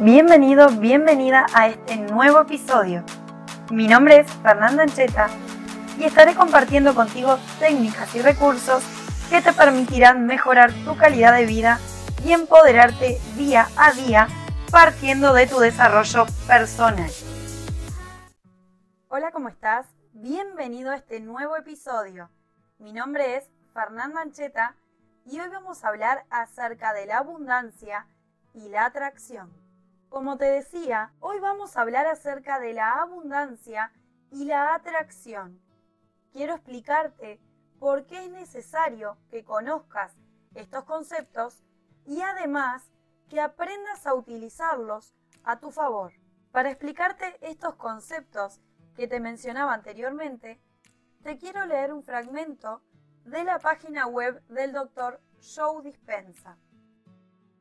Bienvenido, bienvenida a este nuevo episodio. Mi nombre es Fernanda Ancheta y estaré compartiendo contigo técnicas y recursos que te permitirán mejorar tu calidad de vida y empoderarte día a día partiendo de tu desarrollo personal. Hola, ¿cómo estás? Bienvenido a este nuevo episodio. Mi nombre es Fernanda Ancheta y hoy vamos a hablar acerca de la abundancia y la atracción. Como te decía, hoy vamos a hablar acerca de la abundancia y la atracción. Quiero explicarte por qué es necesario que conozcas estos conceptos y además que aprendas a utilizarlos a tu favor. Para explicarte estos conceptos que te mencionaba anteriormente, te quiero leer un fragmento de la página web del doctor Joe Dispensa.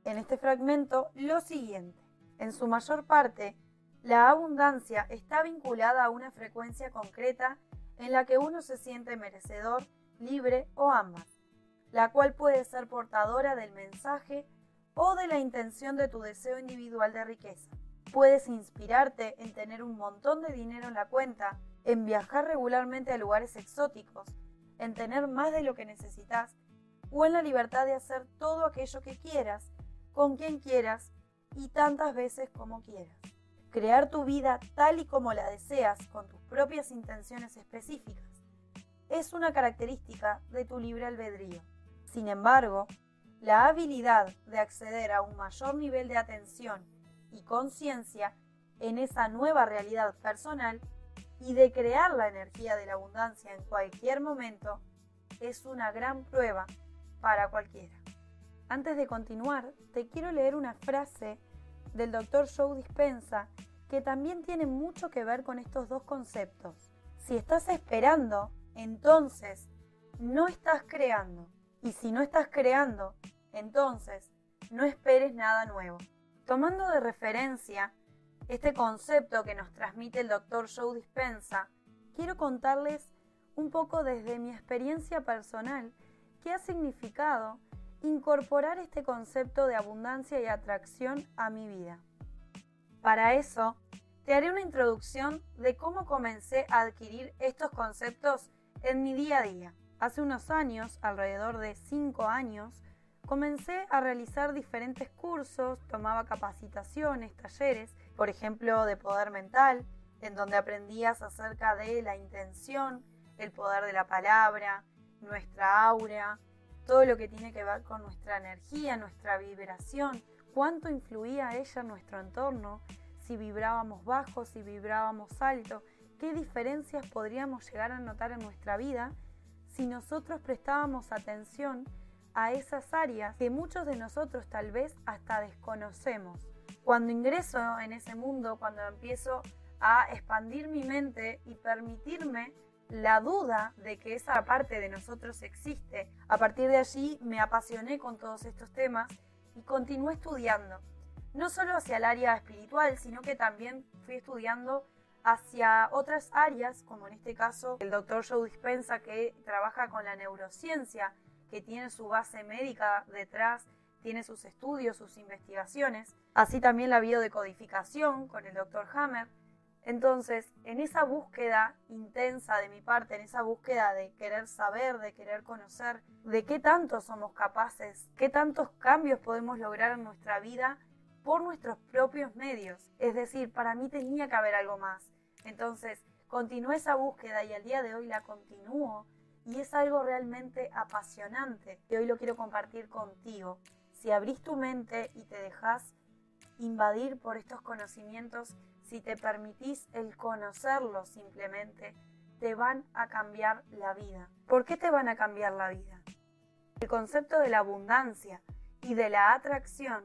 En este fragmento, lo siguiente. En su mayor parte, la abundancia está vinculada a una frecuencia concreta en la que uno se siente merecedor, libre o ambas, la cual puede ser portadora del mensaje o de la intención de tu deseo individual de riqueza. Puedes inspirarte en tener un montón de dinero en la cuenta, en viajar regularmente a lugares exóticos, en tener más de lo que necesitas o en la libertad de hacer todo aquello que quieras, con quien quieras y tantas veces como quieras. Crear tu vida tal y como la deseas con tus propias intenciones específicas es una característica de tu libre albedrío. Sin embargo, la habilidad de acceder a un mayor nivel de atención y conciencia en esa nueva realidad personal y de crear la energía de la abundancia en cualquier momento es una gran prueba para cualquiera. Antes de continuar, te quiero leer una frase del Dr. Joe Dispensa que también tiene mucho que ver con estos dos conceptos. Si estás esperando, entonces no estás creando. Y si no estás creando, entonces no esperes nada nuevo. Tomando de referencia este concepto que nos transmite el Dr. Joe Dispensa, quiero contarles un poco desde mi experiencia personal qué ha significado incorporar este concepto de abundancia y atracción a mi vida. Para eso, te haré una introducción de cómo comencé a adquirir estos conceptos en mi día a día. Hace unos años, alrededor de 5 años, comencé a realizar diferentes cursos, tomaba capacitaciones, talleres, por ejemplo, de poder mental, en donde aprendías acerca de la intención, el poder de la palabra, nuestra aura, todo lo que tiene que ver con nuestra energía, nuestra vibración, cuánto influía ella en nuestro entorno, si vibrábamos bajo, si vibrábamos alto, qué diferencias podríamos llegar a notar en nuestra vida si nosotros prestábamos atención a esas áreas que muchos de nosotros tal vez hasta desconocemos. Cuando ingreso en ese mundo, cuando empiezo a expandir mi mente y permitirme la duda de que esa parte de nosotros existe. A partir de allí me apasioné con todos estos temas y continué estudiando, no solo hacia el área espiritual, sino que también fui estudiando hacia otras áreas, como en este caso el doctor Joe Dispensa, que trabaja con la neurociencia, que tiene su base médica detrás, tiene sus estudios, sus investigaciones, así también la biodecodificación con el doctor Hammer, entonces, en esa búsqueda intensa de mi parte, en esa búsqueda de querer saber, de querer conocer, de qué tanto somos capaces, qué tantos cambios podemos lograr en nuestra vida por nuestros propios medios. Es decir, para mí tenía que haber algo más. Entonces, continué esa búsqueda y al día de hoy la continúo y es algo realmente apasionante que hoy lo quiero compartir contigo. Si abrís tu mente y te dejas invadir por estos conocimientos, si te permitís el conocerlo simplemente, te van a cambiar la vida. ¿Por qué te van a cambiar la vida? El concepto de la abundancia y de la atracción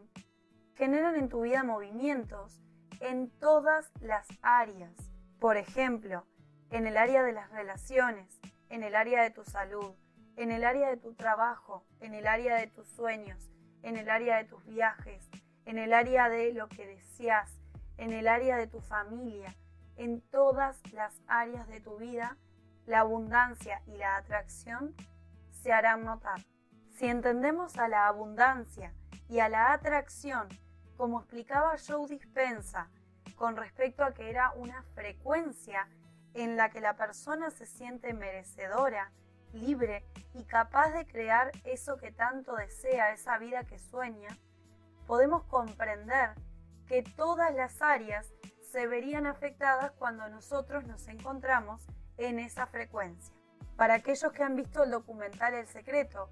generan en tu vida movimientos en todas las áreas. Por ejemplo, en el área de las relaciones, en el área de tu salud, en el área de tu trabajo, en el área de tus sueños, en el área de tus viajes, en el área de lo que deseas, en el área de tu familia, en todas las áreas de tu vida, la abundancia y la atracción se harán notar. Si entendemos a la abundancia y a la atracción como explicaba Joe Dispensa, con respecto a que era una frecuencia en la que la persona se siente merecedora, libre y capaz de crear eso que tanto desea, esa vida que sueña, podemos comprender que todas las áreas se verían afectadas cuando nosotros nos encontramos en esa frecuencia. Para aquellos que han visto el documental El Secreto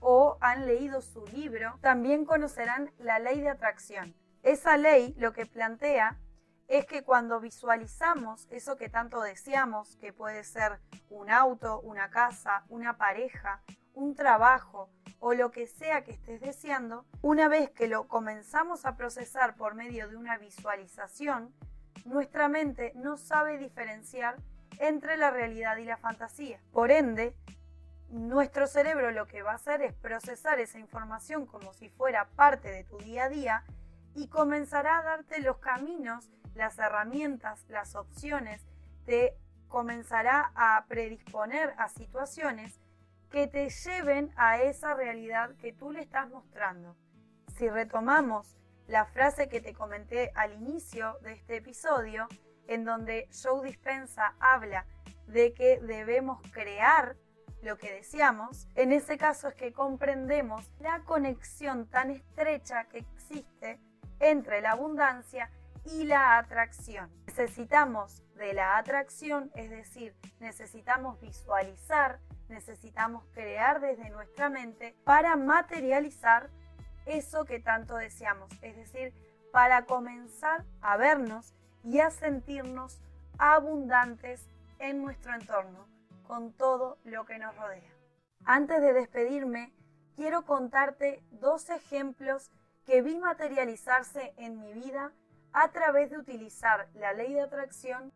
o han leído su libro, también conocerán la ley de atracción. Esa ley lo que plantea es que cuando visualizamos eso que tanto deseamos, que puede ser un auto, una casa, una pareja, un trabajo o lo que sea que estés deseando, una vez que lo comenzamos a procesar por medio de una visualización, nuestra mente no sabe diferenciar entre la realidad y la fantasía. Por ende, nuestro cerebro lo que va a hacer es procesar esa información como si fuera parte de tu día a día y comenzará a darte los caminos, las herramientas, las opciones, te comenzará a predisponer a situaciones que te lleven a esa realidad que tú le estás mostrando. Si retomamos la frase que te comenté al inicio de este episodio, en donde Joe Dispensa habla de que debemos crear lo que deseamos, en ese caso es que comprendemos la conexión tan estrecha que existe entre la abundancia y la atracción. Necesitamos de la atracción, es decir, necesitamos visualizar, necesitamos crear desde nuestra mente para materializar eso que tanto deseamos, es decir, para comenzar a vernos y a sentirnos abundantes en nuestro entorno, con todo lo que nos rodea. Antes de despedirme, quiero contarte dos ejemplos que vi materializarse en mi vida a través de utilizar la ley de atracción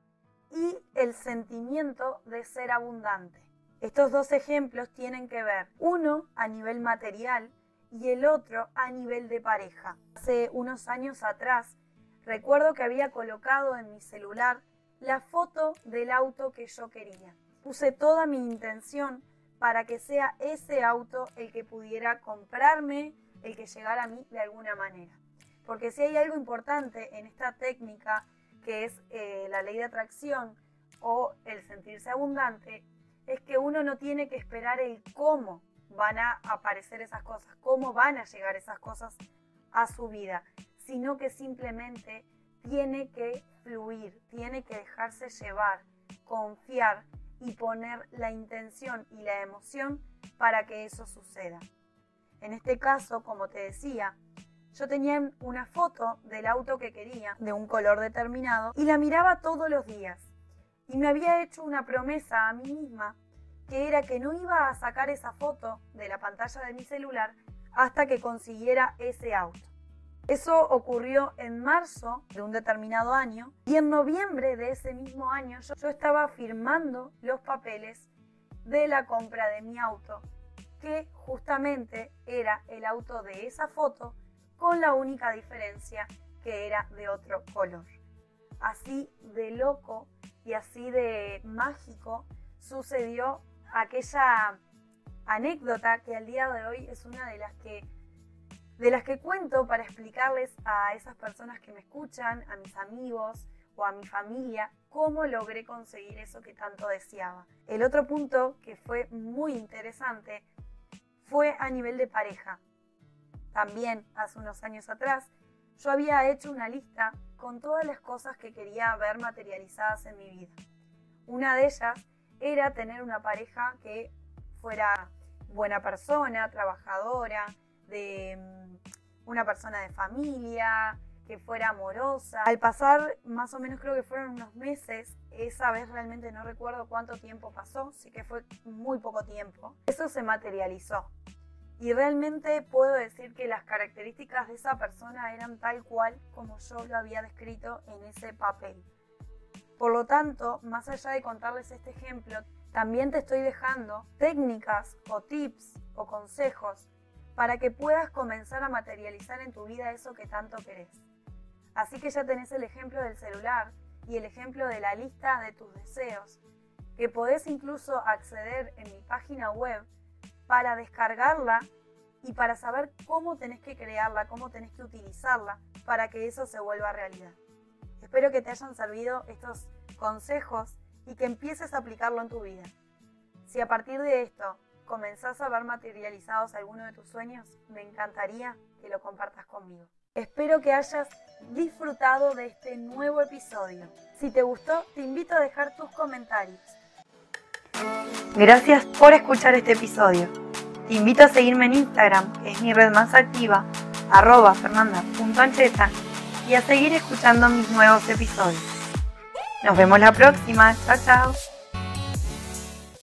y el sentimiento de ser abundante. Estos dos ejemplos tienen que ver, uno a nivel material y el otro a nivel de pareja. Hace unos años atrás recuerdo que había colocado en mi celular la foto del auto que yo quería. Puse toda mi intención para que sea ese auto el que pudiera comprarme, el que llegara a mí de alguna manera. Porque si hay algo importante en esta técnica, que es eh, la ley de atracción o el sentirse abundante, es que uno no tiene que esperar el cómo van a aparecer esas cosas, cómo van a llegar esas cosas a su vida, sino que simplemente tiene que fluir, tiene que dejarse llevar, confiar y poner la intención y la emoción para que eso suceda. En este caso, como te decía, yo tenía una foto del auto que quería, de un color determinado, y la miraba todos los días. Y me había hecho una promesa a mí misma, que era que no iba a sacar esa foto de la pantalla de mi celular hasta que consiguiera ese auto. Eso ocurrió en marzo de un determinado año y en noviembre de ese mismo año yo, estaba firmando los papeles de la compra de mi auto, que justamente era el auto de esa foto con la única diferencia que era de otro color. Así de loco y así de mágico sucedió aquella anécdota que al día de hoy es una de las que de las que cuento para explicarles a esas personas que me escuchan, a mis amigos o a mi familia, cómo logré conseguir eso que tanto deseaba. El otro punto que fue muy interesante fue a nivel de pareja. También hace unos años atrás yo había hecho una lista con todas las cosas que quería ver materializadas en mi vida. Una de ellas era tener una pareja que fuera buena persona, trabajadora, de mm, una persona de familia, que fuera amorosa. Al pasar más o menos creo que fueron unos meses, esa vez realmente no recuerdo cuánto tiempo pasó, sí que fue muy poco tiempo, eso se materializó. Y realmente puedo decir que las características de esa persona eran tal cual como yo lo había descrito en ese papel. Por lo tanto, más allá de contarles este ejemplo, también te estoy dejando técnicas o tips o consejos para que puedas comenzar a materializar en tu vida eso que tanto querés. Así que ya tenés el ejemplo del celular y el ejemplo de la lista de tus deseos, que podés incluso acceder en mi página web para descargarla y para saber cómo tenés que crearla, cómo tenés que utilizarla, para que eso se vuelva realidad. Espero que te hayan servido estos consejos y que empieces a aplicarlo en tu vida. Si a partir de esto comenzás a ver materializados algunos de tus sueños, me encantaría que lo compartas conmigo. Espero que hayas disfrutado de este nuevo episodio. Si te gustó, te invito a dejar tus comentarios. Gracias por escuchar este episodio. Te invito a seguirme en Instagram, que es mi red más activa, arroba fernanda.ancheta, y a seguir escuchando mis nuevos episodios. Nos vemos la próxima. Chao, chao.